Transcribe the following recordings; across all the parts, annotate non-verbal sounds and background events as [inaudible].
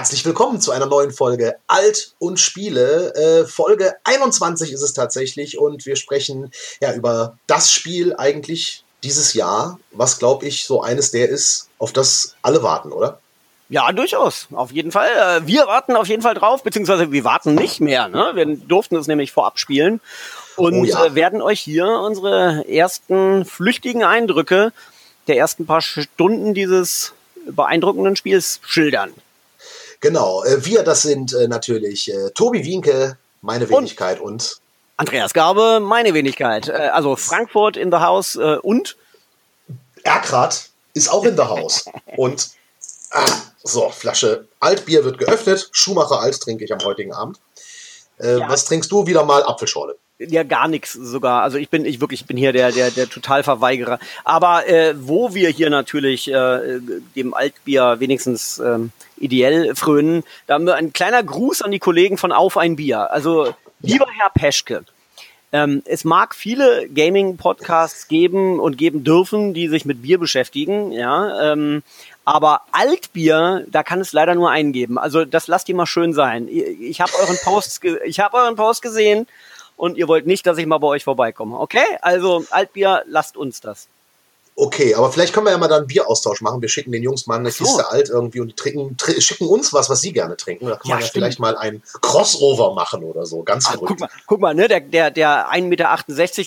Herzlich willkommen zu einer neuen Folge Alt und Spiele. Äh, Folge 21 ist es tatsächlich und wir sprechen ja über das Spiel eigentlich dieses Jahr, was glaube ich so eines der ist, auf das alle warten, oder? Ja, durchaus. Auf jeden Fall. Äh, wir warten auf jeden Fall drauf, beziehungsweise wir warten nicht mehr. Ne? Wir durften es nämlich vorab spielen und oh ja. Äh, werden euch hier unsere ersten flüchtigen Eindrücke der ersten paar Stunden dieses beeindruckenden Spiels schildern. Genau, äh, wir, das sind äh, natürlich äh, Tobi Wienke, meine Wenigkeit und, und Andreas Garbe, meine Wenigkeit. Also Frankfurt in the House und Erkrat ist auch in the House. [laughs] und ah, so, Flasche Altbier wird geöffnet. Schumacher Alt trinke ich am heutigen Abend. Äh, ja. Was trinkst du? Wieder mal Apfelschorle ja gar nichts sogar. Also ich bin ich wirklich ich bin hier der der der Totalverweigerer. Aber äh, wo wir hier natürlich äh, dem Altbier wenigstens ähm, ideell frönen, da haben wir ein kleiner Gruß an die Kollegen von Auf ein Bier. Also lieber Herr Peschke, ähm, es mag viele Gaming-Podcasts geben und geben dürfen, die sich mit Bier beschäftigen, ja. Ähm, aber Altbier, da kann es leider nur einen geben. Also das lasst ihr mal schön sein. Ich habe euren Post, ich habe euren Post gesehen und ihr wollt nicht, dass ich mal bei euch vorbeikomme. Okay? Also Altbier, lasst uns das. Okay, aber vielleicht können wir ja mal dann einen Bieraustausch machen. Wir schicken den Jungs mal eine so. Kiste alt irgendwie und trinken, tr schicken uns was, was sie gerne trinken. Da kann ja, man ja stimmt. vielleicht mal ein Crossover machen oder so. Ganz Ach, Guck mal, guck mal, ne, der, der, der 1,68 Meter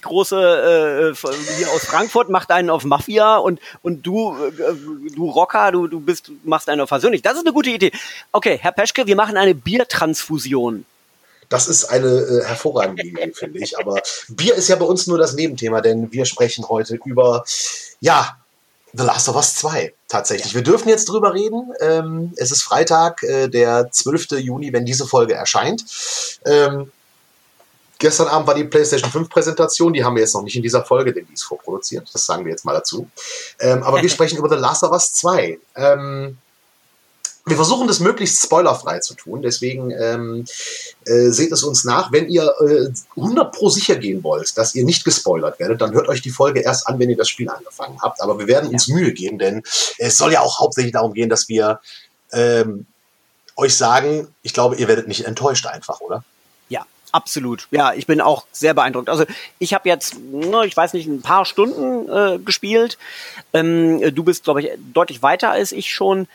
große äh, hier aus Frankfurt macht einen auf Mafia und, und du, äh, du Rocker, du, du bist, machst einen auf persönlich. Das ist eine gute Idee. Okay, Herr Peschke, wir machen eine Biertransfusion. Das ist eine äh, hervorragende Idee, finde ich. Aber Bier ist ja bei uns nur das Nebenthema, denn wir sprechen heute über, ja, The Last of Us 2 tatsächlich. Wir dürfen jetzt drüber reden. Ähm, es ist Freitag, äh, der 12. Juni, wenn diese Folge erscheint. Ähm, gestern Abend war die PlayStation 5 Präsentation. Die haben wir jetzt noch nicht in dieser Folge, denn die ist vorproduziert. Das sagen wir jetzt mal dazu. Ähm, aber wir [laughs] sprechen über The Last of Us 2. Ähm, wir versuchen das möglichst spoilerfrei zu tun, deswegen ähm, äh, seht es uns nach. Wenn ihr äh, 100 pro sicher gehen wollt, dass ihr nicht gespoilert werdet, dann hört euch die Folge erst an, wenn ihr das Spiel angefangen habt. Aber wir werden uns Mühe geben, denn es soll ja auch hauptsächlich darum gehen, dass wir ähm, euch sagen, ich glaube, ihr werdet nicht enttäuscht einfach, oder? Ja, absolut. Ja, ich bin auch sehr beeindruckt. Also ich habe jetzt, ne, ich weiß nicht, ein paar Stunden äh, gespielt. Ähm, du bist, glaube ich, deutlich weiter als ich schon.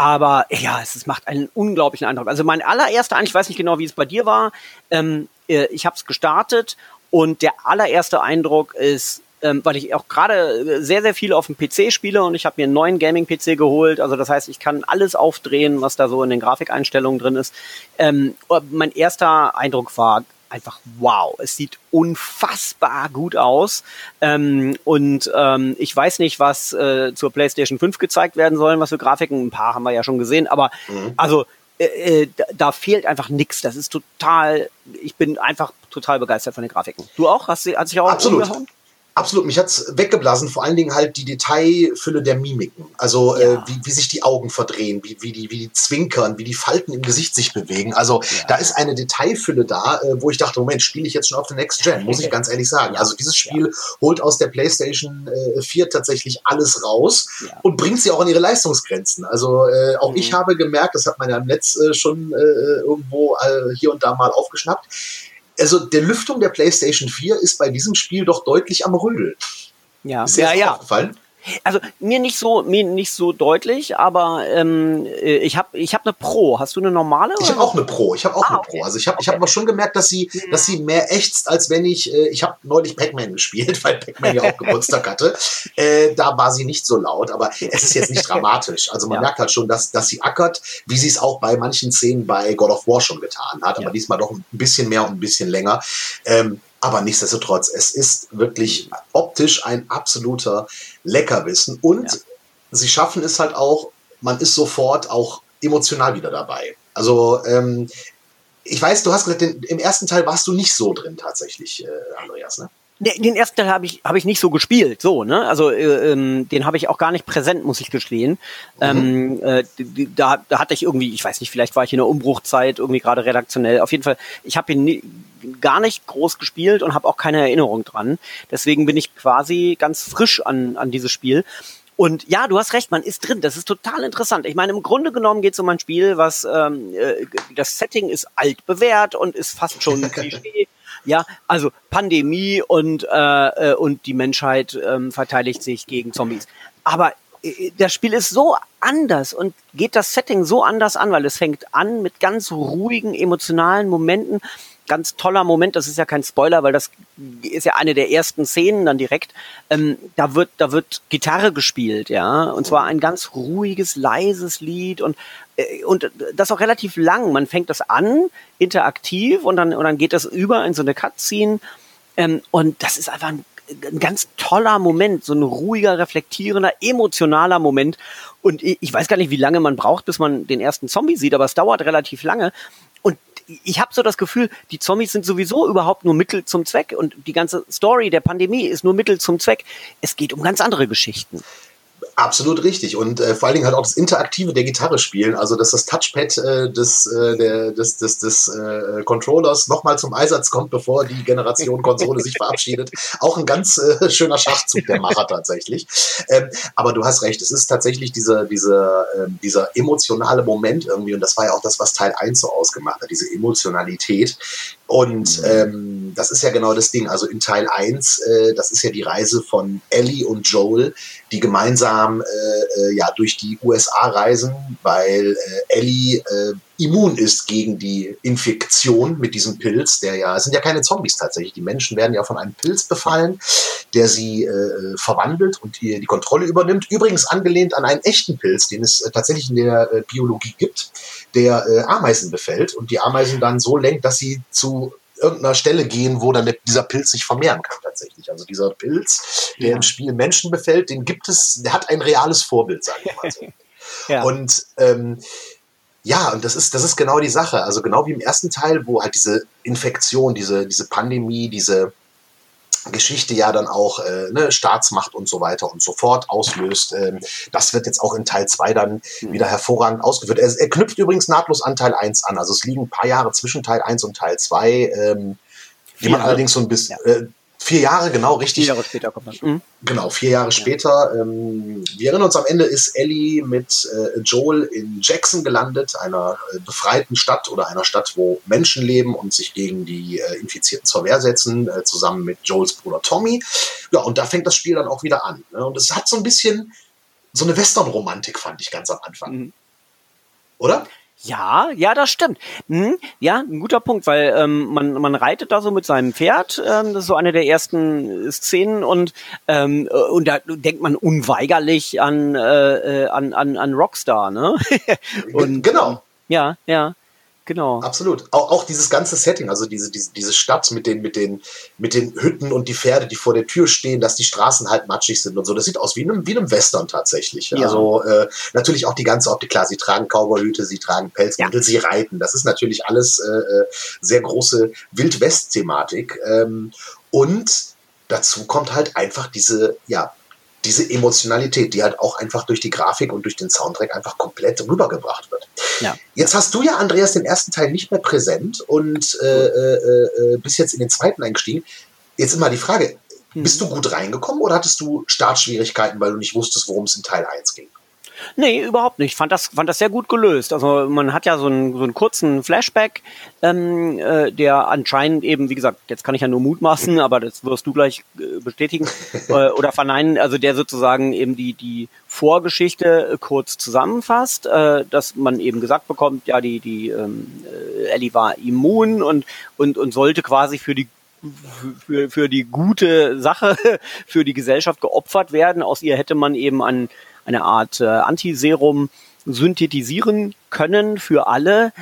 Aber ja, es, es macht einen unglaublichen Eindruck. Also mein allererster Eindruck, ich weiß nicht genau, wie es bei dir war. Ähm, äh, ich habe es gestartet und der allererste Eindruck ist, ähm, weil ich auch gerade äh, sehr, sehr viel auf dem PC spiele und ich habe mir einen neuen Gaming-PC geholt. Also das heißt, ich kann alles aufdrehen, was da so in den Grafikeinstellungen drin ist. Ähm, mein erster Eindruck war einfach wow. Es sieht unfassbar gut aus. Ähm, und ähm, ich weiß nicht, was äh, zur PlayStation 5 gezeigt werden sollen, was für Grafiken. Ein paar haben wir ja schon gesehen, aber mhm. also äh, äh da, da, fehlt einfach nichts. Das ist total, ich bin einfach total begeistert von den Grafiken. Du auch? Hast du, hast dich auch Absolut. Umgehauen? Absolut, mich hat's weggeblasen, vor allen Dingen halt die Detailfülle der Mimiken. Also äh, ja. äh, wie, wie sich die Augen verdrehen, wie, wie, die, wie die zwinkern, wie die Falten im Gesicht sich bewegen. Also ja. da ist eine Detailfülle da, äh, wo ich dachte, Moment, spiele ich jetzt schon auf der Next Gen, muss ich ganz ehrlich sagen. Also dieses Spiel holt aus der PlayStation äh, 4 tatsächlich alles raus und bringt sie auch an ihre Leistungsgrenzen. Also äh, auch mhm. ich habe gemerkt, das hat man ja im Netz äh, schon äh, irgendwo hier und da mal aufgeschnappt, also der Lüftung der PlayStation 4 ist bei diesem Spiel doch deutlich am Rödeln. Ja, ist ja, ja. Aufgefallen? Also mir nicht so mir nicht so deutlich, aber ähm, äh, ich habe ich habe eine Pro. Hast du eine normale? Ich habe auch eine Pro. Ich habe auch ah, eine Pro. Also ich habe okay. ich habe aber schon gemerkt, dass sie ja. dass sie mehr ächzt, als wenn ich äh, ich habe neulich Pac-Man gespielt, [laughs] weil Pac-Man ja auch [laughs] Geburtstag hatte. Äh, da war sie nicht so laut, aber es ist jetzt nicht [laughs] dramatisch. Also man ja. merkt halt schon, dass dass sie ackert, wie sie es auch bei manchen Szenen bei God of War schon getan hat, aber ja. diesmal doch ein bisschen mehr und ein bisschen länger. Ähm, aber nichtsdestotrotz, es ist wirklich optisch ein absoluter Leckerbissen. Und ja. sie schaffen es halt auch, man ist sofort auch emotional wieder dabei. Also, ähm, ich weiß, du hast gesagt, den, im ersten Teil warst du nicht so drin tatsächlich, äh, Andreas, ne? Den ersten Teil habe ich, hab ich nicht so gespielt, so, ne? Also äh, ähm, den habe ich auch gar nicht präsent, muss ich gestehen. Mhm. Ähm, äh, da, da hatte ich irgendwie, ich weiß nicht, vielleicht war ich in der Umbruchzeit, irgendwie gerade redaktionell. Auf jeden Fall, ich habe ihn nie, gar nicht groß gespielt und habe auch keine Erinnerung dran. Deswegen bin ich quasi ganz frisch an, an dieses Spiel. Und ja, du hast recht, man ist drin. Das ist total interessant. Ich meine, im Grunde genommen geht es um ein Spiel, was ähm, äh, das Setting ist alt bewährt und ist fast schon ein [laughs] Klischee. Ja, also Pandemie und, äh, äh, und die Menschheit ähm, verteidigt sich gegen Zombies. Aber äh, das Spiel ist so anders und geht das Setting so anders an, weil es fängt an mit ganz ruhigen, emotionalen Momenten. Ganz toller Moment, das ist ja kein Spoiler, weil das ist ja eine der ersten Szenen dann direkt. Ähm, da wird, da wird Gitarre gespielt, ja, und zwar ein ganz ruhiges, leises Lied und äh, und das auch relativ lang. Man fängt das an, interaktiv, und dann und dann geht das über in so eine Cutscene. Ähm, und das ist einfach ein ein ganz toller Moment, so ein ruhiger, reflektierender, emotionaler Moment. Und ich weiß gar nicht, wie lange man braucht, bis man den ersten Zombie sieht, aber es dauert relativ lange. Ich habe so das Gefühl, die Zombies sind sowieso überhaupt nur Mittel zum Zweck und die ganze Story der Pandemie ist nur Mittel zum Zweck. Es geht um ganz andere Geschichten. Absolut richtig. Und äh, vor allen Dingen halt auch das Interaktive der Gitarre spielen, also dass das Touchpad äh, des, äh, der, des, des, des äh, Controllers nochmal zum Einsatz kommt, bevor die Generation Konsole sich verabschiedet. [laughs] Auch ein ganz äh, schöner Schachzug der Macher tatsächlich. Ähm, aber du hast recht, es ist tatsächlich dieser, dieser, äh, dieser emotionale Moment irgendwie, und das war ja auch das, was Teil 1 so ausgemacht hat, diese Emotionalität. Und mhm. Das ist ja genau das Ding. Also in Teil 1, äh, das ist ja die Reise von Ellie und Joel, die gemeinsam äh, äh, ja durch die USA reisen, weil äh, Ellie äh, immun ist gegen die Infektion mit diesem Pilz, der ja, es sind ja keine Zombies tatsächlich. Die Menschen werden ja von einem Pilz befallen, der sie äh, verwandelt und ihr die Kontrolle übernimmt. Übrigens angelehnt an einen echten Pilz, den es äh, tatsächlich in der äh, Biologie gibt, der äh, Ameisen befällt und die Ameisen dann so lenkt, dass sie zu irgendeiner Stelle gehen, wo dann dieser Pilz sich vermehren kann tatsächlich. Also dieser Pilz, der ja. im Spiel Menschen befällt, den gibt es, der hat ein reales Vorbild, sage ich mal so. [laughs] ja. Und ähm, ja, und das ist, das ist genau die Sache. Also genau wie im ersten Teil, wo halt diese Infektion, diese, diese Pandemie, diese Geschichte ja dann auch äh, ne, Staatsmacht und so weiter und so fort auslöst. Ähm, das wird jetzt auch in Teil 2 dann mhm. wieder hervorragend ausgeführt. Er, er, knüpft übrigens nahtlos an Teil 1 an. Also es liegen ein paar Jahre zwischen Teil 1 und Teil 2, ähm, die man allerdings so ein bisschen, ja. äh, Vier Jahre, genau, richtig. Vier Jahre später kommt das. Mhm. Genau, vier Jahre ja. später. Ähm, wir erinnern uns, am Ende ist Ellie mit äh, Joel in Jackson gelandet, einer äh, befreiten Stadt oder einer Stadt, wo Menschen leben und sich gegen die äh, Infizierten zur Wehr setzen, äh, zusammen mit Joels Bruder Tommy. Ja, und da fängt das Spiel dann auch wieder an. Ne? Und es hat so ein bisschen so eine Western-Romantik, fand ich ganz am Anfang. Mhm. Oder? Ja, ja, das stimmt. Hm, ja, ein guter Punkt, weil ähm, man, man reitet da so mit seinem Pferd. Ähm, das ist so eine der ersten Szenen und ähm, und da denkt man unweigerlich an äh, äh an an, an Rockstar, ne? [laughs] und genau. Ja, ja. Genau. Absolut. Auch, auch dieses ganze Setting, also diese, diese, diese Stadt mit den, mit, den, mit den Hütten und die Pferde, die vor der Tür stehen, dass die Straßen halt matschig sind und so. Das sieht aus wie einem, wie einem Western tatsächlich. Ja. Also äh, natürlich auch die ganze Optik. Klar, sie tragen Cowboyhüte, sie tragen Pelzmantel, ja. sie reiten. Das ist natürlich alles äh, äh sehr große Wildwest-Thematik. Ähm, und dazu kommt halt einfach diese, ja, diese Emotionalität, die halt auch einfach durch die Grafik und durch den Soundtrack einfach komplett rübergebracht wird. Ja. Jetzt hast du ja, Andreas, den ersten Teil nicht mehr präsent und äh, äh, äh, bist jetzt in den zweiten eingestiegen. Jetzt immer die Frage, bist du gut reingekommen oder hattest du Startschwierigkeiten, weil du nicht wusstest, worum es in Teil 1 ging? Nee, überhaupt nicht. Ich fand das, fand das sehr gut gelöst. Also man hat ja so einen, so einen kurzen Flashback, ähm, äh, der anscheinend eben, wie gesagt, jetzt kann ich ja nur mutmaßen, aber das wirst du gleich äh, bestätigen [laughs] äh, oder verneinen, also der sozusagen eben die, die Vorgeschichte äh, kurz zusammenfasst, äh, dass man eben gesagt bekommt, ja, die, die ähm, äh, Ellie war immun und, und, und sollte quasi für die für, für die gute Sache, [laughs] für die Gesellschaft geopfert werden. Aus ihr hätte man eben an eine Art äh, Antiserum synthetisieren können für alle.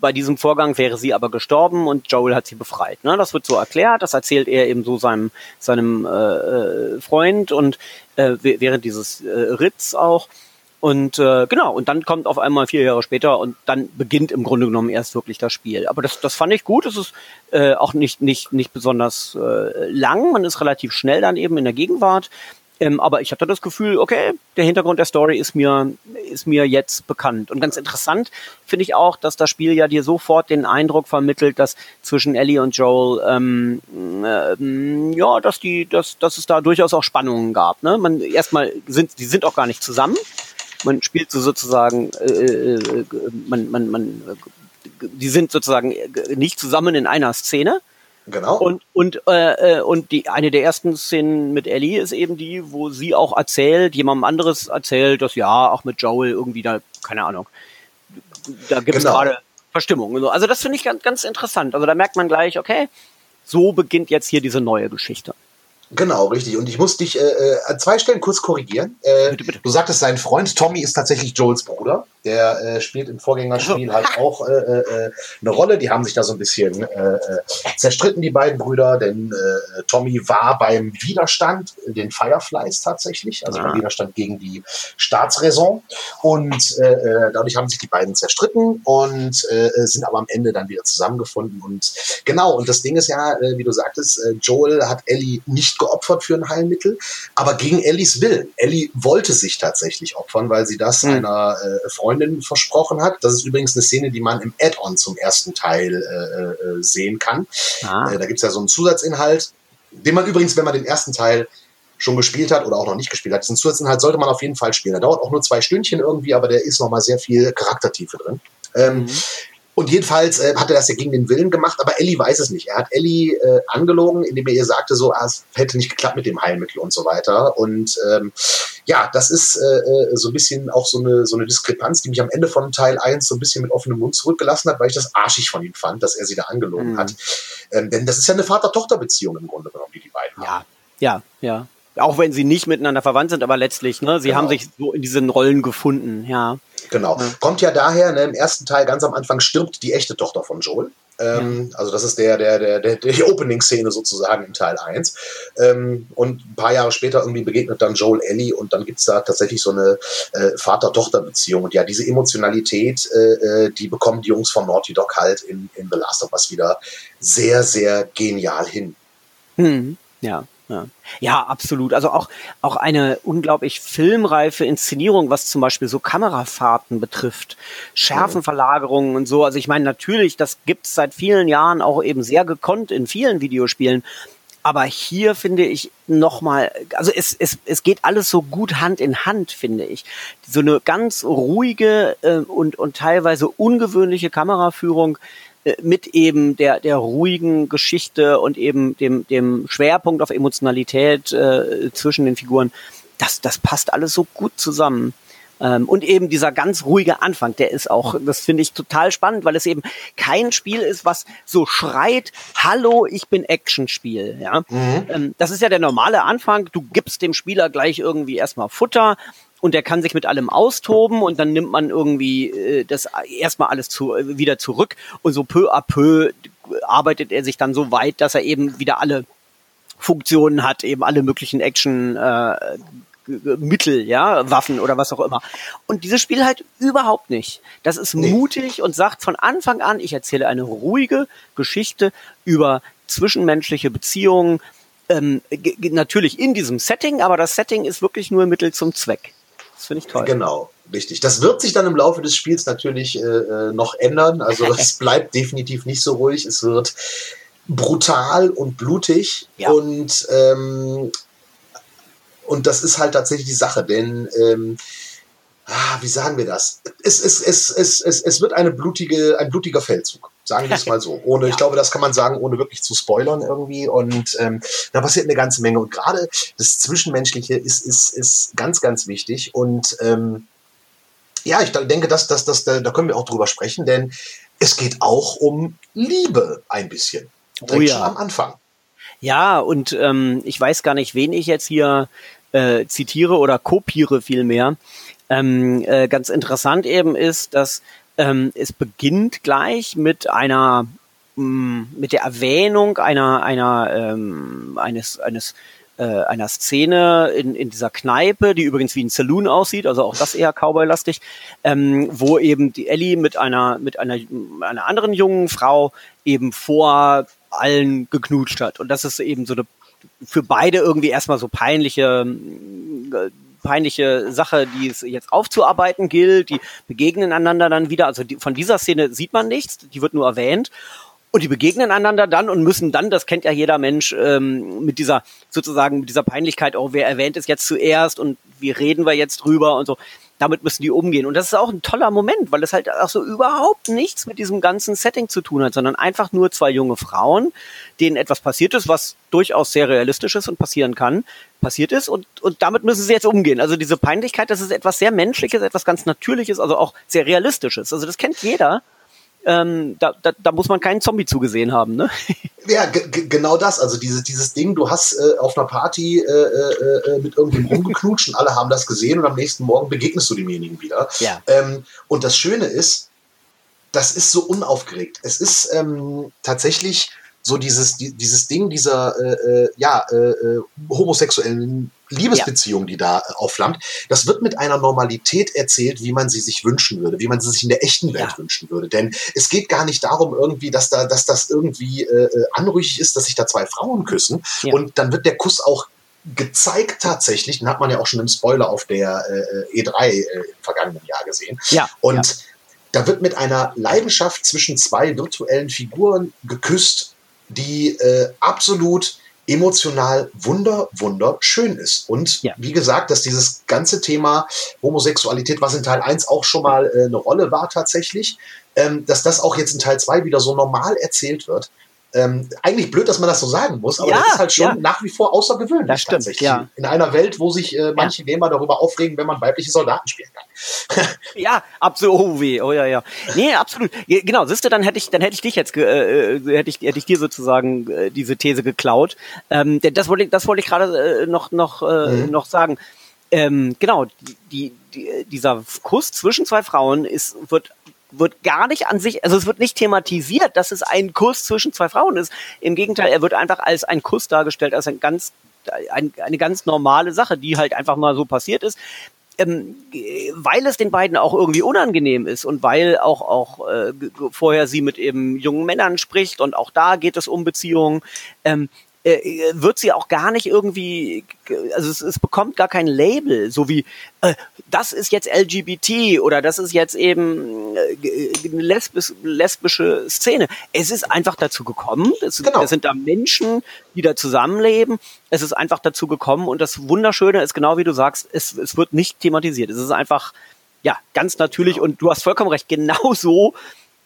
Bei diesem Vorgang wäre sie aber gestorben und Joel hat sie befreit. Ne? Das wird so erklärt, das erzählt er eben so seinem, seinem äh, äh Freund und äh, während dieses äh, Ritz auch. Und äh, genau, und dann kommt auf einmal vier Jahre später und dann beginnt im Grunde genommen erst wirklich das Spiel. Aber das, das fand ich gut. Es ist äh, auch nicht, nicht, nicht besonders äh, lang. Man ist relativ schnell dann eben in der Gegenwart. Ähm, aber ich hatte das Gefühl, okay, der Hintergrund der Story ist mir, ist mir jetzt bekannt. Und ganz interessant finde ich auch, dass das Spiel ja dir sofort den Eindruck vermittelt, dass zwischen Ellie und Joel, ähm, äh, ja, dass die, dass, dass es da durchaus auch Spannungen gab. Ne? Man erstmal sind, die sind auch gar nicht zusammen. Man spielt so sozusagen, äh, äh, man, man, man, die sind sozusagen nicht zusammen in einer Szene Genau. Und, und, äh, äh, und die, eine der ersten Szenen mit Ellie ist eben die, wo sie auch erzählt, jemandem anderes erzählt, dass ja, auch mit Joel irgendwie da, keine Ahnung, da gibt es genau. gerade Verstimmung. Also das finde ich ganz, ganz interessant. Also da merkt man gleich, okay, so beginnt jetzt hier diese neue Geschichte. Genau, richtig. Und ich muss dich äh, äh an zwei Stellen kurz korrigieren. Äh, bitte, bitte. Du sagtest, sein Freund Tommy ist tatsächlich Joels Bruder. Der äh, spielt im Vorgängerspiel halt auch äh, äh, eine Rolle. Die haben sich da so ein bisschen äh, äh, zerstritten, die beiden Brüder, denn äh, Tommy war beim Widerstand, den Fireflies tatsächlich, also ah. beim Widerstand gegen die Staatsräson. Und äh, äh, dadurch haben sich die beiden zerstritten und äh, sind aber am Ende dann wieder zusammengefunden. Und genau, und das Ding ist ja, äh, wie du sagtest, äh, Joel hat Ellie nicht geopfert für ein Heilmittel, aber gegen Ellies Willen. Ellie wollte sich tatsächlich opfern, weil sie das mhm. einer äh, Freundin versprochen hat. Das ist übrigens eine Szene, die man im Add-on zum ersten Teil äh, äh, sehen kann. Ah. Äh, da gibt's ja so einen Zusatzinhalt, den man übrigens, wenn man den ersten Teil schon gespielt hat oder auch noch nicht gespielt hat. Diesen Zusatzinhalt sollte man auf jeden Fall spielen. Der dauert auch nur zwei Stündchen irgendwie, aber der ist nochmal sehr viel Charaktertiefe drin. Ähm, mhm. Und jedenfalls äh, hat er das ja gegen den Willen gemacht, aber Ellie weiß es nicht. Er hat Ellie äh, angelogen, indem er ihr sagte, so, ah, es hätte nicht geklappt mit dem Heilmittel und so weiter. Und ähm, ja, das ist äh, äh so ein bisschen auch so eine, so eine Diskrepanz, die mich am Ende von Teil 1 so ein bisschen mit offenem Mund zurückgelassen hat, weil ich das arschig von ihm fand, dass er sie da angelogen mhm. hat. Ähm, denn das ist ja eine Vater-Tochter-Beziehung im Grunde genommen, die die beiden ja. haben. Ja, ja, auch wenn sie nicht miteinander verwandt sind, aber letztlich, ne, sie genau. haben sich so in diesen Rollen gefunden, ja. Genau. Ja. Kommt ja daher, ne, im ersten Teil ganz am Anfang stirbt die echte Tochter von Joel. Ähm, ja. Also das ist der, der, der, der, die Opening-Szene sozusagen in Teil 1. Ähm, und ein paar Jahre später irgendwie begegnet dann Joel Ellie und dann gibt es da tatsächlich so eine äh, Vater-Tochter-Beziehung. Und ja, diese Emotionalität, äh, äh, die bekommen die Jungs von Naughty Dog halt in, in The Last of Us wieder sehr, sehr genial hin. Hm. Ja. Ja. ja, absolut. Also auch, auch eine unglaublich filmreife Inszenierung, was zum Beispiel so Kamerafahrten betrifft, Schärfenverlagerungen und so. Also ich meine, natürlich, das gibt's seit vielen Jahren auch eben sehr gekonnt in vielen Videospielen. Aber hier finde ich nochmal, also es, es, es geht alles so gut Hand in Hand, finde ich. So eine ganz ruhige äh, und, und teilweise ungewöhnliche Kameraführung mit eben der, der ruhigen Geschichte und eben dem, dem Schwerpunkt auf Emotionalität äh, zwischen den Figuren, das, das passt alles so gut zusammen. Ähm, und eben dieser ganz ruhige Anfang, der ist auch, das finde ich total spannend, weil es eben kein Spiel ist, was so schreit, hallo, ich bin Actionspiel. Ja? Mhm. Ähm, das ist ja der normale Anfang. Du gibst dem Spieler gleich irgendwie erstmal Futter und der kann sich mit allem austoben und dann nimmt man irgendwie äh, das erstmal alles zu, äh, wieder zurück und so peu à peu arbeitet er sich dann so weit, dass er eben wieder alle Funktionen hat, eben alle möglichen Action äh, Mittel, ja, Waffen oder was auch immer. Und dieses Spiel halt überhaupt nicht. Das ist nee. mutig und sagt von Anfang an, ich erzähle eine ruhige Geschichte über zwischenmenschliche Beziehungen, ähm, natürlich in diesem Setting, aber das Setting ist wirklich nur Mittel zum Zweck. Das finde ich toll. Genau, richtig. Das wird sich dann im Laufe des Spiels natürlich äh, äh noch ändern. Also [laughs] es bleibt definitiv nicht so ruhig. Es wird brutal und blutig ja. und ähm, und das ist halt tatsächlich die Sache, denn ähm, ah, wie sagen wir das? Es, es, es, es, es, es wird eine blutige, ein blutiger Feldzug. Sagen wir es mal so. Ohne, ja. ich glaube, das kann man sagen, ohne wirklich zu spoilern irgendwie. Und ähm, da passiert eine ganze Menge. Und gerade das Zwischenmenschliche ist, ist, ist ganz, ganz wichtig. Und ähm, ja, ich denke, dass, dass, dass, da, da können wir auch drüber sprechen, denn es geht auch um Liebe ein bisschen. Direkt oh ja. schon am Anfang. Ja, und ähm, ich weiß gar nicht, wen ich jetzt hier äh, zitiere oder kopiere vielmehr. Ähm, äh, ganz interessant eben ist, dass ähm, es beginnt gleich mit einer mm, mit der Erwähnung einer einer ähm, eines eines äh, einer Szene in, in dieser Kneipe, die übrigens wie ein Saloon aussieht, also auch das eher Cowboy-lastig, ähm, wo eben die Ellie mit einer mit einer einer anderen jungen Frau eben vor allen geknutscht hat. Und das ist eben so eine für beide irgendwie erstmal so peinliche äh, peinliche Sache, die es jetzt aufzuarbeiten gilt. Die begegnen einander dann wieder. Also die, von dieser Szene sieht man nichts, die wird nur erwähnt. Und die begegnen einander dann und müssen dann, das kennt ja jeder Mensch, ähm, mit dieser sozusagen mit dieser Peinlichkeit, oh, wer erwähnt es jetzt zuerst und wie reden wir jetzt drüber und so damit müssen die umgehen. Und das ist auch ein toller Moment, weil es halt auch so überhaupt nichts mit diesem ganzen Setting zu tun hat, sondern einfach nur zwei junge Frauen, denen etwas passiert ist, was durchaus sehr realistisch ist und passieren kann, passiert ist und, und damit müssen sie jetzt umgehen. Also diese Peinlichkeit, das ist etwas sehr Menschliches, etwas ganz Natürliches, also auch sehr Realistisches. Also das kennt jeder ähm, da, da, da muss man keinen Zombie zugesehen haben, ne? [laughs] Ja, genau das. Also dieses, dieses Ding, du hast äh, auf einer Party äh, äh, äh mit irgendwem rumgeknutscht und alle haben das gesehen und am nächsten Morgen begegnest du demjenigen wieder. Ja. Ähm, und das Schöne ist, das ist so unaufgeregt. Es ist ähm, tatsächlich so dieses, die, dieses Ding dieser äh, äh, ja, äh, äh, homosexuellen Liebesbeziehung, ja. die da äh, aufflammt, das wird mit einer Normalität erzählt, wie man sie sich wünschen würde, wie man sie sich in der echten Welt ja. wünschen würde. Denn es geht gar nicht darum, irgendwie, dass da, dass das irgendwie äh, äh anrüchig ist, dass sich da zwei Frauen küssen. Ja. Und dann wird der Kuss auch gezeigt tatsächlich, den hat man ja auch schon im Spoiler auf der äh, E3 äh, im vergangenen Jahr gesehen. Ja. Und da wird mit einer Leidenschaft zwischen zwei virtuellen Figuren geküsst die äh, absolut emotional wunder, wunderschön ist. Und ja. wie gesagt, dass dieses ganze Thema Homosexualität, was in Teil 1 auch schon mal äh, eine Rolle war tatsächlich, ähm, dass das auch jetzt in Teil 2 wieder so normal erzählt wird. Ähm, eigentlich blöd, dass man das so sagen muss, aber ja, das ist halt schon ja. nach wie vor außergewöhnlich das stimmt, tatsächlich. Ja. In einer Welt, wo sich äh, manche. Gamer darüber aufregen, wenn man weibliche Soldaten spielen kann. [laughs] ja, absolut. Oh weh, oh ja, ja. Nee, absolut. Genau, siehst du, dann hätte ich, dann hätte ich dich jetzt, äh, äh, hätte ich, hätte ich dir sozusagen äh, diese These geklaut. Ähm, denn das wollte ich, das wollte ich gerade äh, noch, noch, äh, mhm. noch sagen. Ähm, genau, die, die, dieser Kuss zwischen zwei Frauen ist, wird wird gar nicht an sich, also es wird nicht thematisiert, dass es ein Kuss zwischen zwei Frauen ist. Im Gegenteil, er wird einfach als ein Kuss dargestellt, als ein ganz, ein, eine ganz normale Sache, die halt einfach mal so passiert ist. Ähm, weil es den beiden auch irgendwie unangenehm ist und weil auch auch äh, vorher sie mit eben jungen Männern spricht und auch da geht es um Beziehungen. Ähm, äh, wird sie auch gar nicht irgendwie, also es, es bekommt gar kein Label, so wie äh, das ist jetzt LGBT oder das ist jetzt eben äh, eine lesbis, lesbische Szene. Es ist einfach dazu gekommen, es, genau. es sind da Menschen, die da zusammenleben. Es ist einfach dazu gekommen und das Wunderschöne ist genau wie du sagst, es, es wird nicht thematisiert. Es ist einfach ja ganz natürlich genau. und du hast vollkommen recht, genau so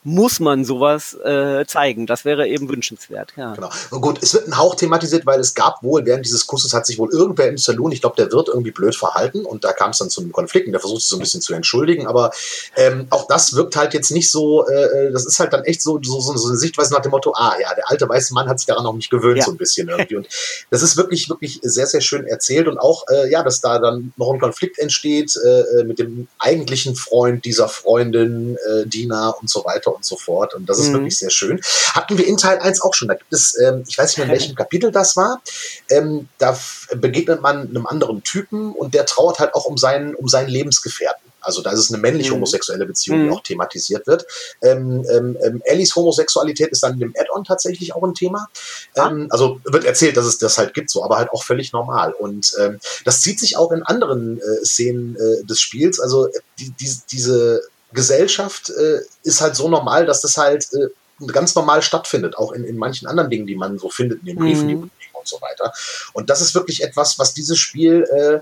muss man sowas äh, zeigen. Das wäre eben wünschenswert. Ja. Genau. Und gut, es wird ein Hauch thematisiert, weil es gab wohl, während dieses Kusses hat sich wohl irgendwer im Saloon, ich glaube, der wird irgendwie blöd verhalten und da kam es dann zu einem Konflikt und der versucht sich so ein bisschen zu entschuldigen, aber ähm, auch das wirkt halt jetzt nicht so, äh, das ist halt dann echt so, so, so eine Sichtweise nach dem Motto, ah ja, der alte weiße Mann hat sich daran noch nicht gewöhnt, ja. so ein bisschen irgendwie. Und das ist wirklich, wirklich sehr, sehr schön erzählt und auch, äh, ja, dass da dann noch ein Konflikt entsteht äh, mit dem eigentlichen Freund dieser Freundin, äh, Dina und so weiter und so fort. Und das ist mhm. wirklich sehr schön. Hatten wir in Teil 1 auch schon. Da gibt es, ähm, ich weiß nicht mehr, in welchem Kapitel das war. Ähm, da begegnet man einem anderen Typen und der trauert halt auch um seinen, um seinen Lebensgefährten. Also da ist es eine männlich-homosexuelle mhm. Beziehung, die mhm. auch thematisiert wird. Ähm, ähm, ähm, Ellies Homosexualität ist dann in dem Add-on tatsächlich auch ein Thema. Ah. Ähm, also wird erzählt, dass es das halt gibt, so, aber halt auch völlig normal. Und ähm, das zieht sich auch in anderen äh, Szenen äh, des Spiels. Also die, die, diese Gesellschaft äh, ist halt so normal, dass das halt äh, ganz normal stattfindet, auch in, in manchen anderen Dingen, die man so findet, in den Briefen, mhm. und so weiter. Und das ist wirklich etwas, was dieses Spiel, äh,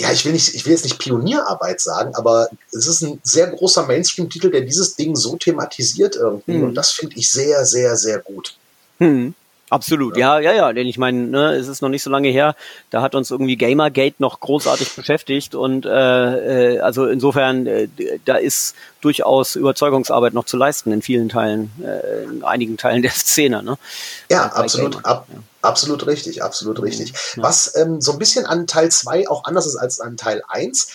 ja, ich will nicht, ich will jetzt nicht Pionierarbeit sagen, aber es ist ein sehr großer Mainstream-Titel, der dieses Ding so thematisiert irgendwie. Mhm. Und das finde ich sehr, sehr, sehr gut. Mhm. Absolut, ja, ja, ja, denn ich meine, ne, es ist noch nicht so lange her, da hat uns irgendwie Gamergate noch großartig beschäftigt und äh, äh, also insofern, äh, da ist durchaus Überzeugungsarbeit noch zu leisten in vielen Teilen, äh, in einigen Teilen der [laughs] Szene. Ne? Ja, absolut, ab, ja. absolut richtig, absolut richtig. Ja. Was ähm, so ein bisschen an Teil 2 auch anders ist als an Teil 1,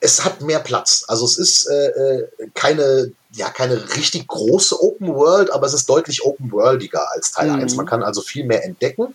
es hat mehr Platz. Also es ist äh, äh keine ja keine richtig große Open World, aber es ist deutlich open worldiger als Teil mhm. 1. Man kann also viel mehr entdecken.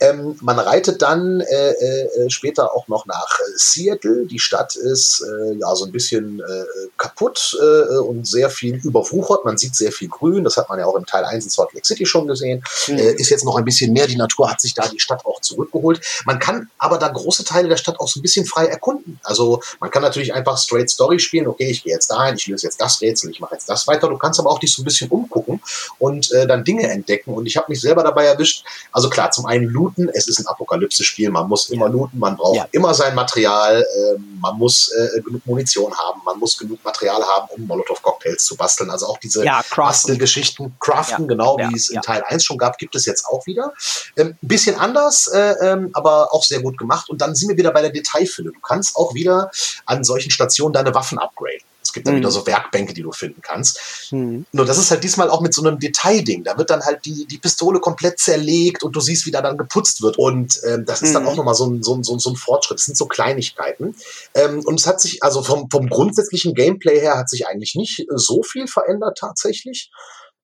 Ähm, man reitet dann äh, äh, später auch noch nach äh, Seattle. Die Stadt ist äh, ja so ein bisschen äh, kaputt äh, und sehr viel überwuchert. Man sieht sehr viel Grün. Das hat man ja auch im Teil 1 in Salt Lake City schon gesehen. Mhm. Ist jetzt noch ein bisschen mehr. Die Natur hat sich da die Stadt auch zurückgeholt. Man kann aber da große Teile der Stadt auch so ein bisschen frei erkunden. Also man kann natürlich einfach straight Story spielen. Okay, ich gehe jetzt dahin, ich löse jetzt das Rätsel, ich mache jetzt das weiter. Du kannst aber auch dich so ein bisschen umgucken und äh, dann Dinge entdecken. Und ich habe mich selber dabei erwischt. Also klar, zum einen looten. Es ist ein Apokalypse-Spiel. Man muss immer looten. Man braucht ja. immer sein Material. Äh, man muss äh, genug Munition haben. Man muss genug Material haben, um Molotow-Cocktails zu basteln. Also auch diese ja, Bastelgeschichten, Craften, ja. genau wie es in Teil 1 schon gab, gibt es jetzt auch wieder. Ähm, ein bisschen anders, äh, ähm, aber auch sehr gut gemacht. Und dann sind wir wieder bei der Detailfülle. Du kannst auch wieder an solchen Stationen deine Waffen upgraden. Es gibt dann mhm. wieder so Werkbänke, die du finden kannst. Mhm. Nur das ist halt diesmal auch mit so einem Detailding. Da wird dann halt die, die Pistole komplett zerlegt und du siehst, wie da dann geputzt wird. Und ähm, das ist mhm. dann auch nochmal so ein, so, ein, so, ein Fortschritt. Das sind so Kleinigkeiten. Ähm, und es hat sich, also vom, vom grundsätzlichen Gameplay her hat sich eigentlich nicht so viel verändert tatsächlich.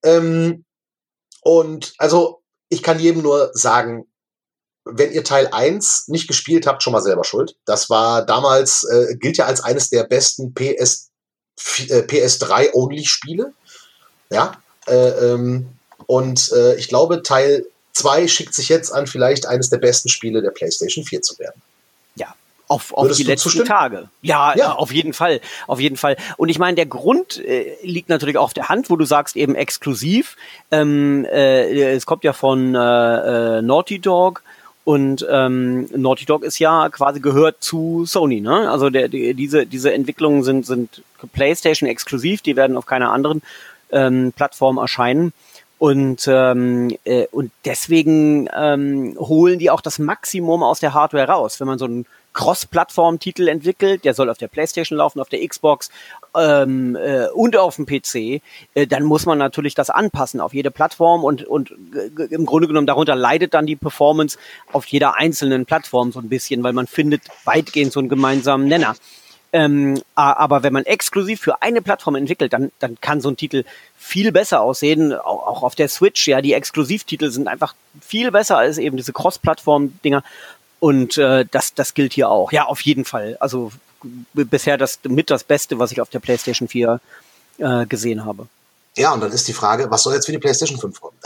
Ähm, und also ich kann jedem nur sagen, wenn ihr Teil 1 nicht gespielt habt, schon mal selber schuld. Das war damals, äh, gilt ja als eines der besten PS PS3-Only-Spiele. Ja. Äh, ähm, und äh, ich glaube, Teil 2 schickt sich jetzt an, vielleicht eines der besten Spiele der PlayStation 4 zu werden. Ja, auf, auf die letzten zustimmen? Tage. Ja, ja, auf jeden Fall, auf jeden Fall. Und ich meine, der Grund äh, liegt natürlich auf der Hand, wo du sagst eben exklusiv. Ähm, äh, es kommt ja von äh, äh Naughty Dog und ähm, Naughty Dog ist ja quasi gehört zu Sony, ne? Also der, die, diese, diese Entwicklungen sind, sind PlayStation exklusiv, die werden auf keiner anderen ähm, Plattform erscheinen. Und, ähm, äh, und deswegen ähm, holen die auch das Maximum aus der Hardware raus. Wenn man so einen Cross-Plattform-Titel entwickelt, der soll auf der PlayStation laufen, auf der Xbox ähm, äh, und auf dem PC, äh, dann muss man natürlich das anpassen auf jede Plattform und, und äh, im Grunde genommen darunter leidet dann die Performance auf jeder einzelnen Plattform so ein bisschen, weil man findet weitgehend so einen gemeinsamen Nenner. Ähm, aber wenn man exklusiv für eine Plattform entwickelt, dann, dann kann so ein Titel viel besser aussehen, auch, auch auf der Switch. Ja, die Exklusivtitel sind einfach viel besser als eben diese Cross-Plattform-Dinger. Und äh, das, das gilt hier auch. Ja, auf jeden Fall. Also bisher das mit das Beste, was ich auf der PlayStation 4 äh, gesehen habe. Ja, und dann ist die Frage, was soll jetzt für die PlayStation 5 kommen?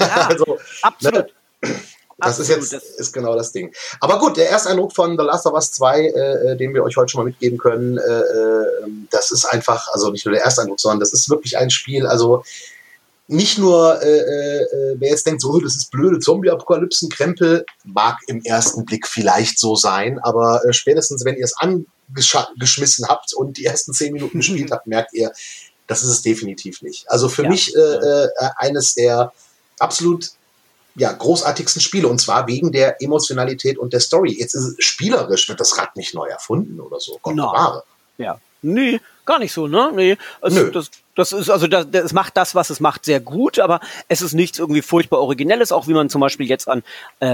Ja, [laughs] also, ne, absolut. Ne, das Absolut, ist jetzt ist genau das Ding. Aber gut, der Ersteindruck von The Last of Us 2, äh, äh, den wir euch heute schon mal mitgeben können, äh, äh, das ist einfach, also nicht nur der Ersteindruck, sondern das ist wirklich ein Spiel, also nicht nur, äh, äh, wer jetzt denkt, so, das ist blöde Zombie-Apokalypsen-Krempel, mag im ersten Blick vielleicht so sein, aber äh, spätestens, wenn ihr es angeschmissen habt und die ersten zehn Minuten gespielt [laughs] habt, merkt ihr, das ist es definitiv nicht. Also für ja. mich äh, äh, eines der absolut ja, großartigsten Spiele und zwar wegen der Emotionalität und der Story. Jetzt ist es spielerisch, wird das Rad nicht neu erfunden oder so. Gott no. bewahre. Ja. Nee, gar nicht so, ne? Nee. Also Nö. das, das ist, also das, das macht das, was es macht, sehr gut, aber es ist nichts irgendwie furchtbar Originelles, auch wie man zum Beispiel jetzt an, äh,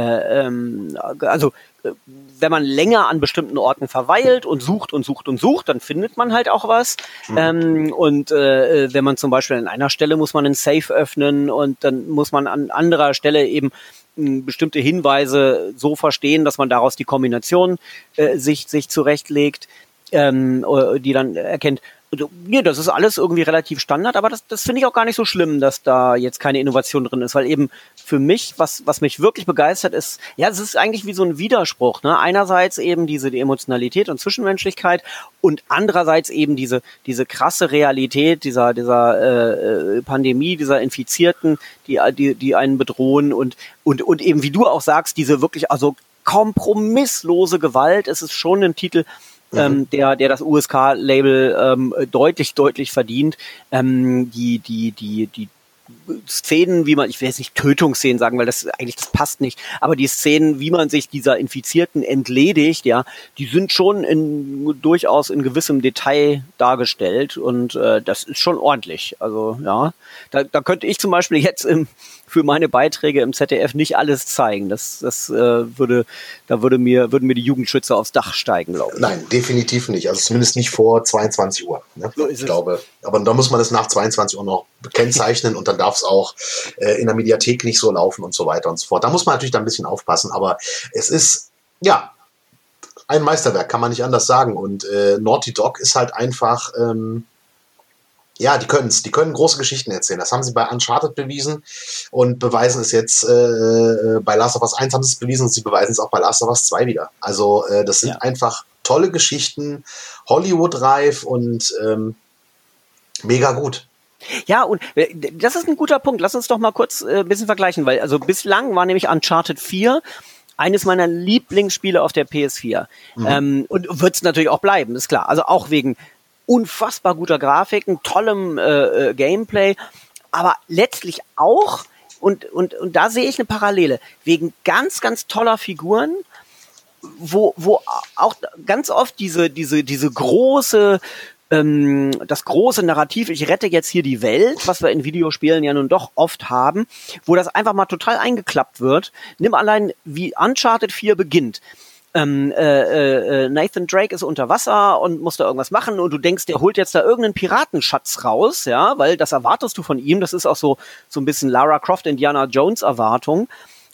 ähm, also äh, wenn man länger an bestimmten Orten verweilt und sucht und sucht und sucht, dann findet man halt auch was. Mhm. Ähm, und äh, wenn man zum Beispiel an einer Stelle muss man einen Safe öffnen und dann muss man an anderer Stelle eben hm, bestimmte Hinweise so verstehen, dass man daraus die Kombination äh, sich, sich zurechtlegt ähm, äh, die dann erkennt, also, nee, das ist alles irgendwie relativ Standard, aber das, das finde ich auch gar nicht so schlimm, dass da jetzt keine Innovation drin ist, weil eben für mich, was, was mich wirklich begeistert ist, ja, es ist eigentlich wie so ein Widerspruch, ne? Einerseits eben diese die Emotionalität und Zwischenmenschlichkeit und andererseits eben diese, diese krasse Realität dieser, dieser äh, äh Pandemie, dieser Infizierten, die, die, die einen bedrohen und, und, und eben, wie du auch sagst, diese wirklich, also kompromisslose Gewalt. Es ist schon ein Titel, Mhm. ähm, der, der das USK-Label ähm, deutlich, deutlich verdient. Ähm, die, die, die, die Szenen, wie man, ich will jetzt nicht Tötungsszenen sagen, weil das eigentlich das passt nicht, aber die Szenen, wie man sich dieser Infizierten entledigt, ja, die sind schon in durchaus in gewissem Detail dargestellt und äh, das ist schon ordentlich. Also ja, da, da könnte ich zum Beispiel jetzt im für meine Beiträge im ZDF nicht alles zeigen. Das, das äh, würde, da würde mir, würden mir die Jugendschützer aufs Dach steigen, glaube ich. Nein, definitiv nicht. Also zumindest nicht vor 22 Uhr. Ne? So ist ich es. glaube. Aber da muss man es nach 22 Uhr noch kennzeichnen und dann darf es auch äh, in der Mediathek nicht so laufen und so weiter und so fort. Da muss man natürlich da ein bisschen aufpassen, aber es ist, ja, ein Meisterwerk, kann man nicht anders sagen. Und äh, Naughty Dog ist halt einfach, ähm, ja, die können es, die können große Geschichten erzählen. Das haben sie bei Uncharted bewiesen und beweisen es jetzt äh, äh bei Last of Us 1 haben sie es bewiesen und sie beweisen es auch bei Last of Us 2 wieder. Also äh, das sind ja. einfach tolle Geschichten, Hollywood-reif und ähm, mega gut. Ja, und äh, das ist ein guter Punkt. Lass uns doch mal kurz äh, ein bisschen vergleichen, weil also bislang war nämlich Uncharted 4 eines meiner Lieblingsspiele auf der PS4. Mhm. Ähm, und wird es natürlich auch bleiben, ist klar. Also auch wegen unfassbar guter Grafiken, tollem äh, äh, Gameplay, aber letztlich auch, und, und, und da sehe ich eine Parallele, wegen ganz, ganz toller Figuren, wo, wo auch ganz oft diese, diese, diese große ähm, das große Narrativ, ich rette jetzt hier die Welt, was wir in Videospielen ja nun doch oft haben, wo das einfach mal total eingeklappt wird. Nimm allein, wie Uncharted 4 beginnt. Ähm, äh, äh, Nathan Drake ist unter Wasser und muss da irgendwas machen und du denkst, der holt jetzt da irgendeinen Piratenschatz raus, ja, weil das erwartest du von ihm. Das ist auch so so ein bisschen Lara Croft, Indiana Jones Erwartung.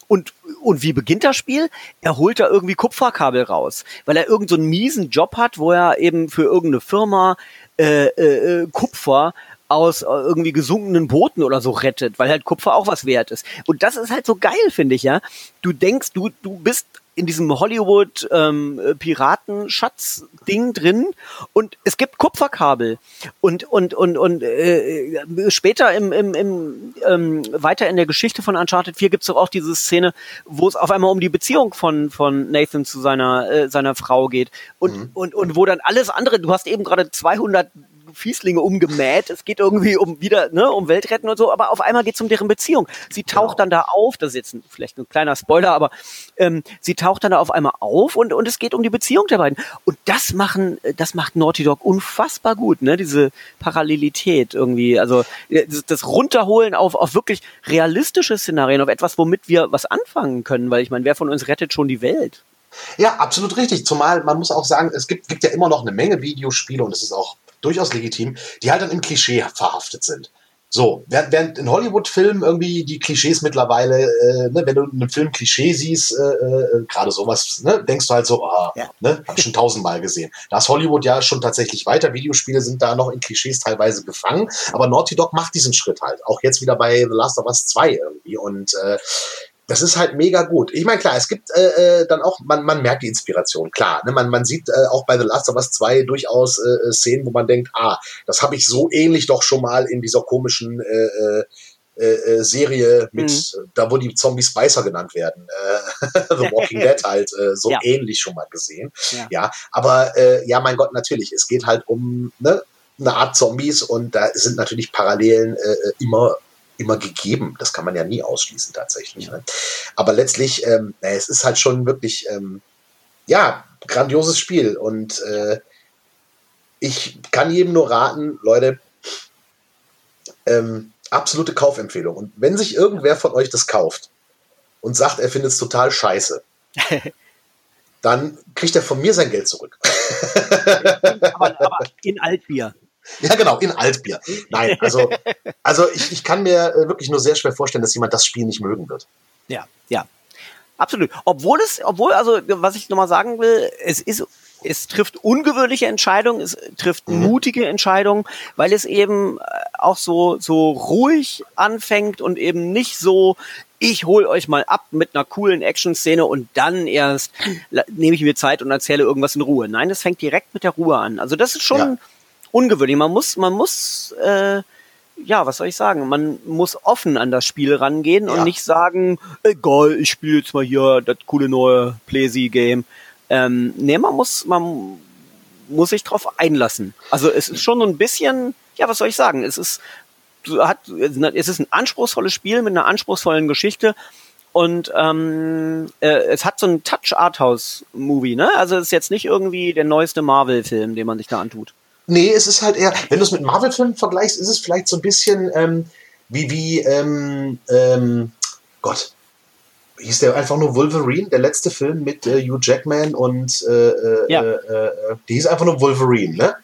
Und, und wie beginnt das Spiel? Er holt da irgendwie Kupferkabel raus, weil er irgendeinen so miesen Job hat, wo er eben für irgendeine Firma äh, äh, Kupfer aus äh, irgendwie gesunkenen Booten oder so rettet, weil halt Kupfer auch was wert ist. Und das ist halt so geil, finde ich, ja. Du denkst, du, du bist in diesem Hollywood ähm, Piratenschatz-Ding drin und es gibt Kupferkabel und und und und äh, später im, im, im ähm, weiter in der Geschichte von Uncharted 4 gibt es doch auch diese Szene, wo es auf einmal um die Beziehung von von Nathan zu seiner äh, seiner Frau geht und mhm. und und wo dann alles andere, du hast eben gerade 200 Fieslinge umgemäht. Es geht irgendwie um wieder, ne, um Weltretten und so, aber auf einmal geht es um deren Beziehung. Sie taucht genau. dann da auf, das ist jetzt ein, vielleicht ein kleiner Spoiler, aber ähm, sie taucht dann da auf einmal auf und, und es geht um die Beziehung der beiden. Und das machen, das macht Naughty Dog unfassbar gut, ne? Diese Parallelität irgendwie, also äh, das, das Runterholen auf, auf wirklich realistische Szenarien, auf etwas, womit wir was anfangen können, weil ich meine, wer von uns rettet schon die Welt? Ja, absolut richtig. Zumal man muss auch sagen, es gibt, gibt ja immer noch eine Menge Videospiele und es ist auch durchaus legitim, die halt dann im Klischee verhaftet sind. So, während, während in Hollywood-Filmen irgendwie die Klischees mittlerweile, äh, ne, wenn du einen Film Klischee siehst, äh, äh, gerade sowas, ne, denkst du halt so, ah, ja. ne, hab ich schon tausendmal gesehen. Da ist Hollywood ja schon tatsächlich weiter. Videospiele sind da noch in Klischees teilweise gefangen, aber Naughty Dog macht diesen Schritt halt. Auch jetzt wieder bei The Last of Us 2 irgendwie. Und äh, das ist halt mega gut. Ich meine, klar, es gibt äh, äh, dann auch, man, man merkt die Inspiration, klar. Ne? Man, man sieht äh, auch bei The Last of Us 2 durchaus äh, äh, Szenen, wo man denkt, ah, das habe ich so ähnlich doch schon mal in dieser komischen äh, äh, äh, Serie mit, mhm. da wo die Zombies Spicer genannt werden, äh, [laughs] The Walking Dead halt, äh, so ja. ähnlich schon mal gesehen. Ja, ja aber äh, ja, mein Gott, natürlich, es geht halt um ne, eine Art Zombies und da sind natürlich Parallelen äh, äh immer immer gegeben. Das kann man ja nie ausschließen tatsächlich. Ne? Aber letztlich, ähm, es ist halt schon wirklich, ähm, ja, grandioses Spiel. Und äh, ich kann jedem nur raten, Leute, ähm, absolute Kaufempfehlung. Und wenn sich irgendwer von euch das kauft und sagt, er findet es total scheiße, [laughs] dann kriegt er von mir sein Geld zurück. aber, aber in Altbier. [laughs] Ja, genau, in Altbier. Nein, also, also ich, ich kann mir äh, wirklich nur sehr schwer vorstellen, dass jemand das Spiel nicht mögen wird. Ja, ja. Absolut. Obwohl es, obwohl, also, was ich nochmal sagen will, es ist, es trifft ungewöhnliche Entscheidungen, es trifft mhm. mutige Entscheidungen, weil es eben äh, auch so, so ruhig anfängt und eben nicht so, ich hol euch mal ab mit einer coolen Action-Szene und dann erst nehme ich mir Zeit und erzähle irgendwas in Ruhe. Nein, das fängt direkt mit der Ruhe an. Also das ist schon, ja ungewöhnlich. Man muss, man muss, äh, ja, was soll ich sagen? Man muss offen an das Spiel rangehen ja. und nicht sagen, egal, ich spiele jetzt mal hier das coole neue Playsy-Game. Ähm, nee, man muss, man muss sich drauf einlassen. Also es ist schon so ein bisschen, ja, was soll ich sagen? Es ist, hat, es ist ein anspruchsvolles Spiel mit einer anspruchsvollen Geschichte und ähm, äh, es hat so einen Touch Arthouse Movie, ne? Also es ist jetzt nicht irgendwie der neueste Marvel Film, den man sich da antut. Nee, es ist halt eher, wenn du es mit Marvel-Filmen vergleichst, ist es vielleicht so ein bisschen ähm, wie, wie, ähm, ähm, Gott, hieß der einfach nur Wolverine, der letzte Film mit äh, Hugh Jackman und äh, äh, Ja. äh, äh, die hieß einfach nur Wolverine, ne?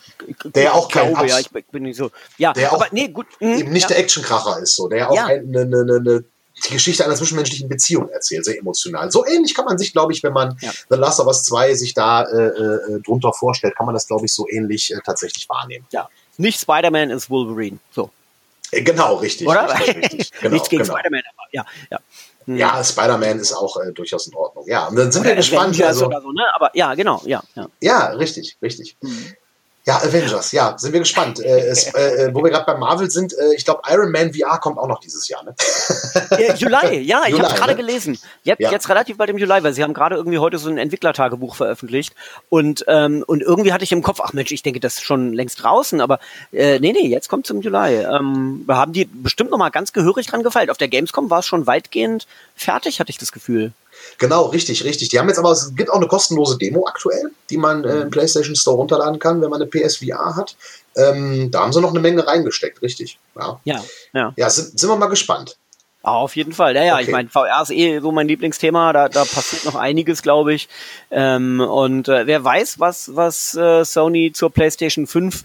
Der auch kein glaube, ja, ich bin nicht so. Ja, Der aber auch nee, gut. hm, Eben nicht ja. der Actionkracher ist so, der auch Ja. eine, eine, eine, eine, die Geschichte einer zwischenmenschlichen Beziehung erzählt, sehr emotional. So ähnlich kann man sich, glaube ich, wenn man Ja. The Last of Us 2 sich da äh, äh, drunter vorstellt, kann man das, glaube ich, so ähnlich äh, tatsächlich wahrnehmen. ja. Nicht Spider-Man ist Wolverine. So. Äh, genau, richtig. Oder? Richtig, richtig. [laughs] Genau, Nichts gegen genau. Spider-Man, aber ja, ja. Hm. Ja, Spider-Man ist auch äh, durchaus in Ordnung. Ja, und dann sind wir Oder gespannt. Avengers Also, oder so, ne? Aber ja, genau, ja, ja. ja, richtig, richtig. Hm. Ja, Avengers, ja, sind wir gespannt. Äh, es, [laughs] äh, äh, wo wir gerade bei Marvel sind, äh, ich glaube, Iron Man VR kommt auch noch dieses Jahr. Ne? [laughs] Juli, ja, ich habe gerade ne? gelesen. Jetzt, Ja. jetzt relativ bald im Juli, weil sie haben gerade irgendwie heute so ein Entwicklertagebuch veröffentlicht. Und, ähm, und irgendwie hatte ich im Kopf, ach Mensch, ich denke, das ist schon längst draußen, aber äh, nee, nee, jetzt kommt zum Juli. Ähm, wir haben die bestimmt noch mal ganz gehörig dran gefeilt. Auf der Gamescom war es schon weitgehend fertig, hatte ich das Gefühl. Genau, richtig, richtig. Die haben jetzt aber, es gibt auch eine kostenlose Demo aktuell, die man äh, im PlayStation Store runterladen kann, wenn man eine PSVR hat. Ähm, da haben sie noch eine Menge reingesteckt, richtig. Ja, Ja, ja. ja sind, sind wir mal gespannt. Ah, Auf jeden Fall. Ja, ja, ich Okay. meine, VR ist eh so mein Lieblingsthema. Da, da passiert noch einiges, glaube ich. Ähm, und äh, wer weiß, was, was äh, Sony zur PlayStation 5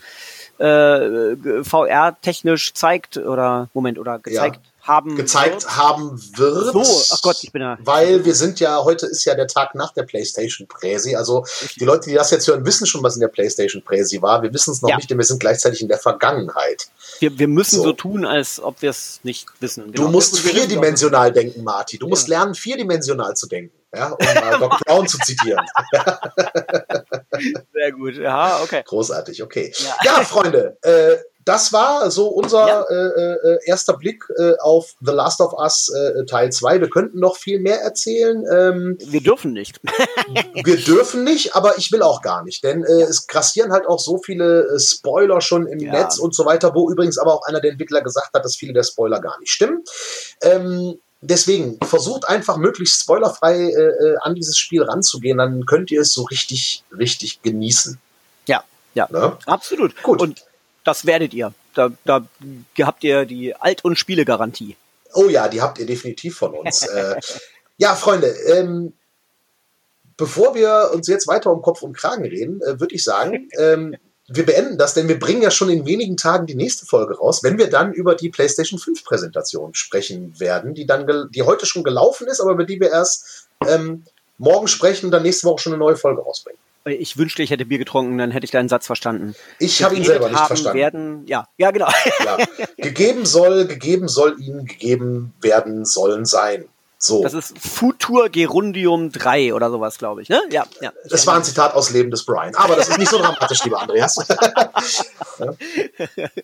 äh, VR-technisch zeigt oder Moment oder gezeigt haben Gezeigt wird. haben wird. So, ach Gott, ich bin ja- Weil wir sind ja, heute ist ja der Tag nach der PlayStation Präsi. Also die Leute, die das jetzt hören, wissen schon, was in der PlayStation Präsi war. Wir wissen es noch Ja. nicht, denn wir sind gleichzeitig in der Vergangenheit. Wir, wir müssen so. So. tun, als ob wir es nicht wissen. Du Genau. musst wir wissen vierdimensional denken, Marty. Du musst Ja. lernen, vierdimensional zu denken. Ja, um mal Doc [laughs] Brown zu zitieren. Sehr gut. Ja, okay. Großartig, okay. Ja. Ja, Freunde, äh, das war so unser Ja. äh, äh, erster Blick äh, auf The Last of Us äh, Teil 2. Wir könnten noch viel mehr erzählen. Ähm, Wir dürfen nicht. [laughs] wir dürfen nicht, aber ich will auch gar nicht, denn äh, es grassieren halt auch so viele äh, Spoiler schon im Ja. Netz und so weiter, wo übrigens aber auch einer der Entwickler gesagt hat, dass viele der Spoiler gar nicht stimmen. Ähm, deswegen versucht einfach möglichst spoilerfrei äh, äh, an dieses Spiel ranzugehen, dann könnt ihr es so richtig, richtig genießen. Ja, ja. Ne? Absolut. Gut. Und das werdet ihr. Da, da habt ihr die Alt- und Spielegarantie. Oh ja, die habt ihr definitiv von uns. [laughs] äh, ja, Freunde, ähm, bevor wir uns jetzt weiter um Kopf und Kragen reden, äh, würde ich sagen, ähm, wir beenden das, denn wir bringen ja schon in wenigen Tagen die nächste Folge raus, wenn wir dann über die PlayStation 5 Präsentation sprechen werden, die dann, die heute schon gelaufen ist, aber über die wir erst ähm, morgen sprechen und dann nächste Woche schon eine neue Folge rausbringen. Ich wünschte, ich hätte Bier getrunken, dann hätte ich deinen Satz verstanden. Ich habe ihn selber nicht verstanden. Werden, ja, ja, genau. Ja. gegeben soll, gegeben soll ihnen gegeben werden sollen sein. So. Das ist Futur Gerundium 3 oder sowas, glaube ich, ne? Ja, ja. Das war ein Zitat aus Leben des Brian. Aber das ist nicht so dramatisch, lieber Andreas. [laughs]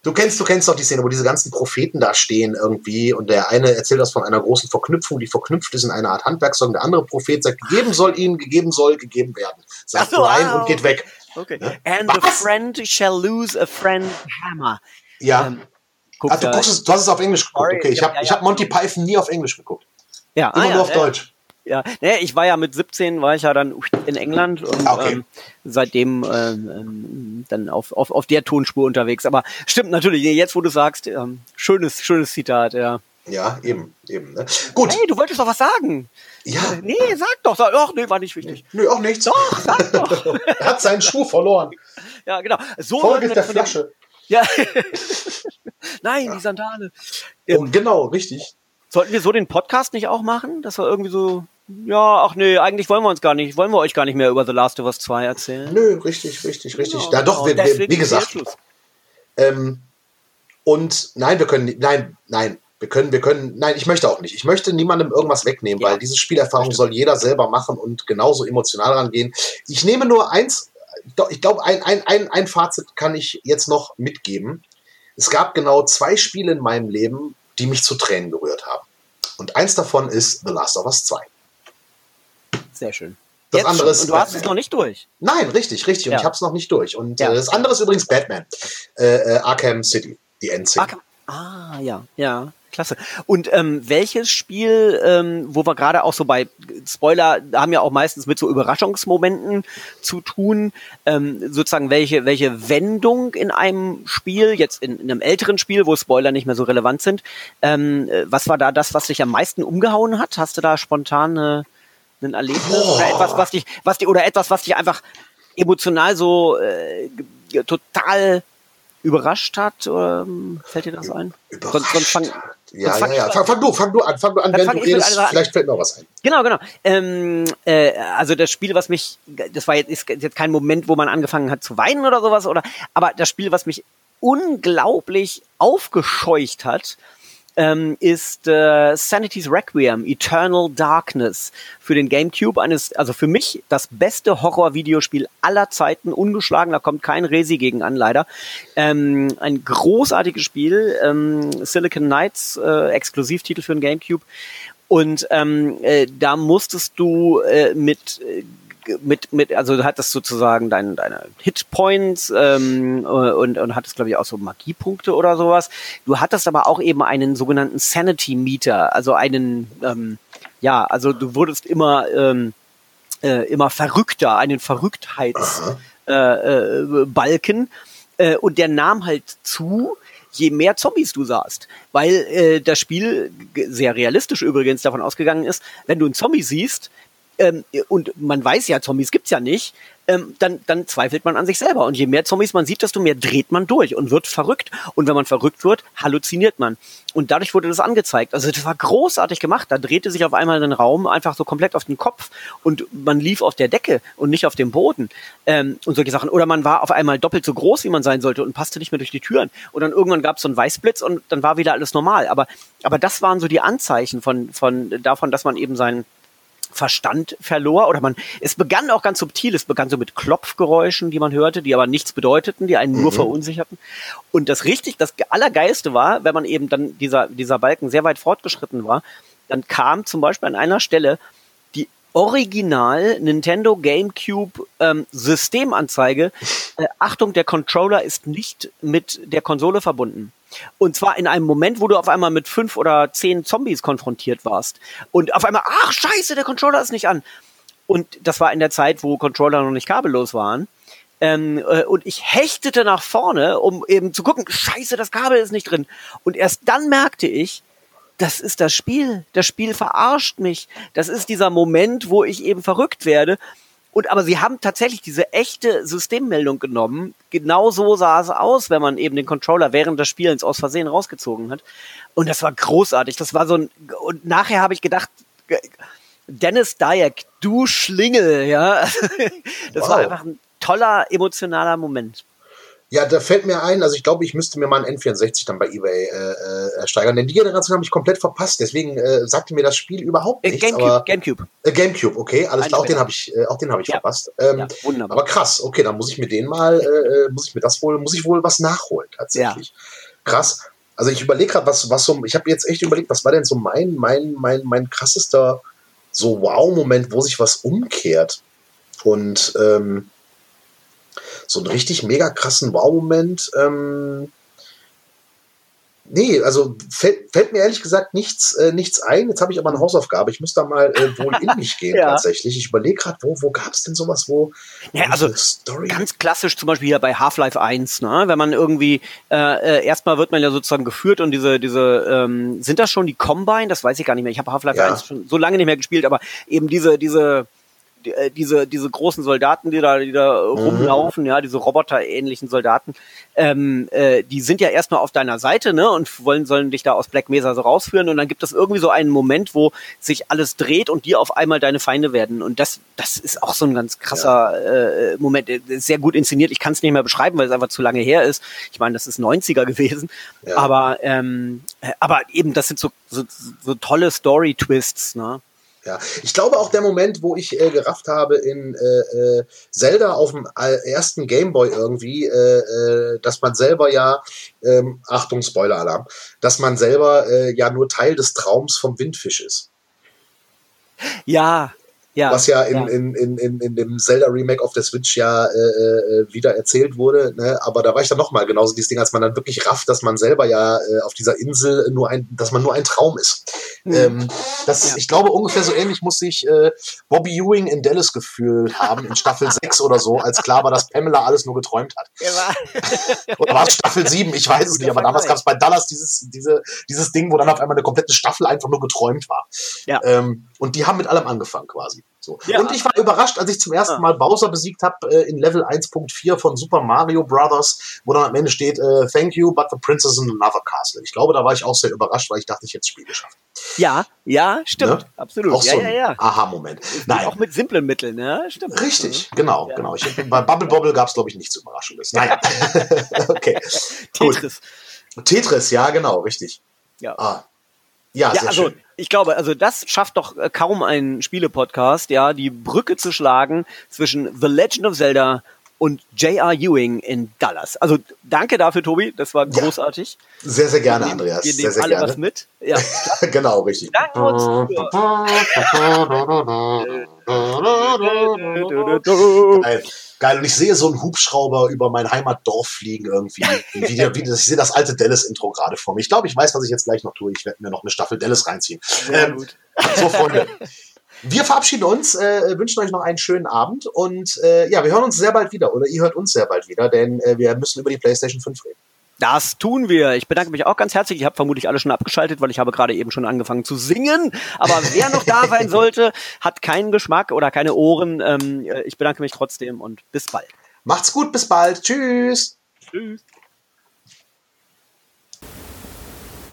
Du kennst, du kennst doch die Szene, wo diese ganzen Propheten da stehen irgendwie und der eine erzählt das von einer großen Verknüpfung, die verknüpft ist in eine Art Handwerkszeug. Der andere Prophet sagt, gegeben soll ihnen, gegeben soll, gegeben werden. Sagt so, Brian ah, und geht weg. Okay. Ne? And a Was? friend shall lose a friend hammer. Ja. Ähm, guckst Ach, du, guckst es, du hast es auf Englisch geguckt. Okay, ich habe ich hab Monty Python nie auf Englisch geguckt. Ja, Immer ah, ja, nur auf ja, Deutsch. Ja, nee, ich war ja mit 17, war ich ja dann in England und Ah, okay. ähm, seitdem ähm, ähm, dann auf, auf, auf der Tonspur unterwegs. Aber stimmt natürlich, jetzt wo du sagst, ähm, schönes, schönes Zitat, ja. Ja, eben, eben. Ne? Gut. Hey, du wolltest doch was sagen. Ja. Nee, sag doch, sag, ach, nee, war nicht wichtig. Nö, auch nichts. Doch, sag [laughs] doch. er hat seinen Schuh verloren. ja, genau. So mit der dem- Flasche. Ja. [laughs] Nein, die Sandale. Oh, genau, richtig. Sollten wir so den Podcast nicht auch machen? Das war irgendwie so, ja, ach nee, eigentlich wollen wir uns gar nicht, wollen wir euch gar nicht mehr über The Last of Us 2 erzählen. Nö, richtig, richtig, richtig. Ja, doch, genau, wir, wir, deswegen wie gesagt. Ähm, und nein, wir können, nein, nein, wir können, wir können, nein, ich möchte auch nicht. Ich möchte niemandem irgendwas wegnehmen, Ja. weil diese Spielerfahrung soll jeder selber machen und genauso emotional rangehen. Ich nehme nur eins, doch, ich glaube, ein, ein, ein, ein Fazit kann ich jetzt noch mitgeben. Es gab genau zwei Spiele in meinem Leben, die mich zu Tränen gerührt haben. Und eins davon ist The Last of Us 2. Sehr schön. Das Jetzt andere ist Und du hast es noch nicht durch. Nein, richtig, richtig. Und Ja. ich habe es noch nicht durch. Und Ja. äh, das andere ist übrigens Batman. Äh, äh, Arkham City, die. Arkham- Ah, ja, ja, klasse. Und ähm, welches Spiel, ähm, wo wir gerade auch so bei Spoiler haben ja auch meistens mit so Überraschungsmomenten zu tun, ähm, sozusagen welche, welche Wendung in einem Spiel, jetzt in, in einem älteren Spiel, wo Spoiler nicht mehr so relevant sind, ähm, äh, was war da das, was dich am meisten umgehauen hat? Hast du da spontan äh, ein Erlebnis oh. oder etwas, was dich, was dich, oder etwas, was dich einfach emotional so äh, total überrascht hat? Oder, ähm, fällt dir das ein? Überrascht. Sonst, sonst fang, ja, ja, ja. Fang, fang, du, fang du an, fang du an, wenn du redest, vielleicht fällt noch was ein. Genau, genau. Ähm, äh, also das Spiel, was mich, das war jetzt, ist jetzt kein Moment, wo man angefangen hat zu weinen oder sowas, oder, aber das Spiel, was mich unglaublich aufgescheucht hat, ähm, ist äh, Sanity's Requiem, Eternal Darkness für den GameCube. Eines, also für mich das beste Horror-Videospiel aller Zeiten, ungeschlagen, da kommt kein Resi gegen an, leider. Ähm, ein großartiges Spiel, ähm, Silicon Knights, äh, Exklusivtitel für den GameCube. Und ähm, äh, da musstest du äh, mit äh, mit, mit, also du hattest sozusagen dein, deine Hitpoints ähm, und, und hattest, glaube ich, auch so Magiepunkte oder sowas. Du hattest aber auch eben einen sogenannten Sanity Meter, also einen, ähm, ja, also du wurdest immer, ähm, äh, immer verrückter, einen Verrücktheitsbalken. Äh, äh, äh, und der nahm halt zu, je mehr Zombies du sahst. Weil äh, das Spiel sehr realistisch übrigens davon ausgegangen ist, wenn du einen Zombie siehst, ähm, und man weiß ja, Zombies gibt's ja nicht, ähm, dann, dann zweifelt man an sich selber. Und je mehr Zombies man sieht, desto mehr dreht man durch und wird verrückt. Und wenn man verrückt wird, halluziniert man. Und dadurch wurde das angezeigt. Also das war großartig gemacht. Da drehte sich auf einmal ein Raum einfach so komplett auf den Kopf und man lief auf der Decke und nicht auf dem Boden ähm, und solche Sachen. Oder man war auf einmal doppelt so groß, wie man sein sollte und passte nicht mehr durch die Türen. Und dann irgendwann gab es so einen Weißblitz und dann war wieder alles normal. Aber, aber das waren so die Anzeichen von, von davon, dass man eben seinen Verstand verlor oder man, es begann auch ganz subtil, es begann so mit Klopfgeräuschen, die man hörte, die aber nichts bedeuteten, die einen nur mhm. verunsicherten. Und das richtig, das Allergeiste war, wenn man eben dann dieser, dieser Balken sehr weit fortgeschritten war, dann kam zum Beispiel an einer Stelle die Original Nintendo GameCube ähm, Systemanzeige. Äh, Achtung, der Controller ist nicht mit der Konsole verbunden. Und zwar in einem Moment, wo du auf einmal mit fünf oder zehn Zombies konfrontiert warst. Und auf einmal, ach scheiße, der Controller ist nicht an. Und das war in der Zeit, wo Controller noch nicht kabellos waren. Ähm, äh, und ich hechtete nach vorne, um eben zu gucken, scheiße, das Kabel ist nicht drin. Und erst dann merkte ich, das ist das Spiel. Das Spiel verarscht mich. Das ist dieser Moment, wo ich eben verrückt werde. Und aber sie haben tatsächlich diese echte Systemmeldung genommen. Genau so sah es aus, wenn man eben den Controller während des Spielens aus Versehen rausgezogen hat. Und das war großartig. Das war so ein, und nachher habe ich gedacht, Dennis Dyack, du Schlingel, ja. [laughs] Das wow. war einfach ein toller, emotionaler Moment. Ja, da fällt mir ein, also ich glaube, ich müsste mir mal einen N64 dann bei eBay äh, äh, ersteigern, denn die Generation habe ich komplett verpasst, deswegen äh, sagte mir das Spiel überhaupt äh, nichts. Gamecube, aber, Gamecube. Äh, Gamecube, okay, alles klar, auch den habe ich, äh, auch den habe ich ja. verpasst. Ähm, ja, wunderbar. Aber krass, okay, dann muss ich mir den mal, äh, äh, muss ich mir das wohl, muss ich wohl was nachholen tatsächlich. Ja. Krass. Also ich überlege gerade, was, was so, ich habe jetzt echt überlegt, was war denn so mein, mein, mein, mein krassester so Wow-Moment, wo sich was umkehrt. Und ähm, so einen richtig mega krassen Wow-Moment. Ähm, nee, also fällt, fällt, mir ehrlich gesagt nichts, äh, nichts ein. Jetzt habe ich aber eine Hausaufgabe. Ich muss da mal äh, wohl in mich [laughs] gehen ja. tatsächlich. Ich überlege gerade, wo, wo gab es denn sowas, wo. Ja, also ganz klassisch zum Beispiel hier bei Half-Life 1, ne? wenn man irgendwie, äh, äh, erstmal wird man ja sozusagen geführt und diese, diese, ähm, sind das schon die Combine? Das weiß ich gar nicht mehr. Ich habe Half-Life ja. 1 schon so lange nicht mehr gespielt, aber eben diese, diese äh, diese, diese großen Soldaten, die da, die da mhm. rumlaufen, ja, diese Roboter-ähnlichen Soldaten, ähm, äh, die sind ja erstmal auf deiner Seite, ne, und wollen, sollen dich da aus Black Mesa so rausführen und dann gibt es irgendwie so einen Moment, wo sich alles dreht und die auf einmal deine Feinde werden und das, das ist auch so ein ganz krasser ja. äh, Moment, sehr gut inszeniert. Ich kann es nicht mehr beschreiben, weil es einfach zu lange her ist. Ich meine, das ist 90er gewesen, ja. aber, ähm, äh, aber eben, das sind so, so, so tolle Story-Twists, ne. Ja, ich glaube auch der Moment, wo ich äh, gerafft habe in äh, äh, Zelda auf dem ersten Gameboy irgendwie, äh, äh, dass man selber ja, ähm, Achtung, Spoiler-Alarm, dass man selber äh, ja nur Teil des Traums vom Windfisch ist. Ja, ja, was ja in, ja. In, in, in, in dem Zelda-Remake auf der Switch ja äh, äh, wieder erzählt wurde. Ne? Aber da war ich dann nochmal genauso dieses Ding, als man dann wirklich rafft, dass man selber ja äh, auf dieser Insel nur ein, dass man nur ein Traum ist. Mhm. Ähm, das, ja. Ich glaube, ungefähr so ähnlich muss sich äh, Bobby Ewing in Dallas gefühlt haben, in Staffel [laughs] 6 oder so, als klar war, dass Pamela alles nur geträumt hat. Ja. [laughs] oder war es Staffel 7? Ich weiß es nicht, aber damals gab es bei Dallas dieses, diese, dieses Ding, wo dann auf einmal eine komplette Staffel einfach nur geträumt war. Ja. Ähm, und die haben mit allem angefangen quasi. So. Ja. Und ich war überrascht, als ich zum ersten ah. Mal Bowser besiegt habe äh, in Level 1.4 von Super Mario Brothers, wo dann am Ende steht, äh, Thank you, but the princess in another castle. Ich glaube, da war ich auch sehr überrascht, weil ich dachte, ich hätte das Spiel geschafft. Ja, ja, stimmt, ne? absolut. Auch ja, so ein ja, ja. Aha-Moment. Nein. Auch mit simplen Mitteln, ne? Stimmt. Richtig, genau, ja. genau. Ich, bei Bubble Bobble gab es, glaube ich, nichts Überraschendes. Naja. [laughs] [laughs] okay. Tetris. Gut. Tetris, ja, genau, richtig. Ja. Ah. Ja, ja also schön. ich glaube, also das schafft doch äh, kaum ein Spielepodcast, ja, die Brücke zu schlagen zwischen The Legend of Zelda und J.R. Ewing in Dallas. Also danke dafür, Tobi, das war großartig. Ja, sehr, sehr gerne, Andreas. Wir nehmen sehr, sehr alle gerne. was mit. Ja. [laughs] genau, richtig. Danke uns. Geil. Geil. Und ich sehe so einen Hubschrauber über mein Heimatdorf fliegen irgendwie. Wie, wie, ich sehe das alte Dallas-Intro gerade vor mir. Ich glaube, ich weiß, was ich jetzt gleich noch tue. Ich werde mir noch eine Staffel Dallas reinziehen. Sehr ähm, gut. So, Freunde. Wir verabschieden uns, äh, wünschen euch noch einen schönen Abend und äh, ja, wir hören uns sehr bald wieder oder ihr hört uns sehr bald wieder, denn äh, wir müssen über die PlayStation 5 reden. Das tun wir. Ich bedanke mich auch ganz herzlich. Ich habe vermutlich alle schon abgeschaltet, weil ich habe gerade eben schon angefangen zu singen. Aber wer noch da sein sollte, hat keinen Geschmack oder keine Ohren. Ähm, ich bedanke mich trotzdem und bis bald. Macht's gut, bis bald. Tschüss. Tschüss.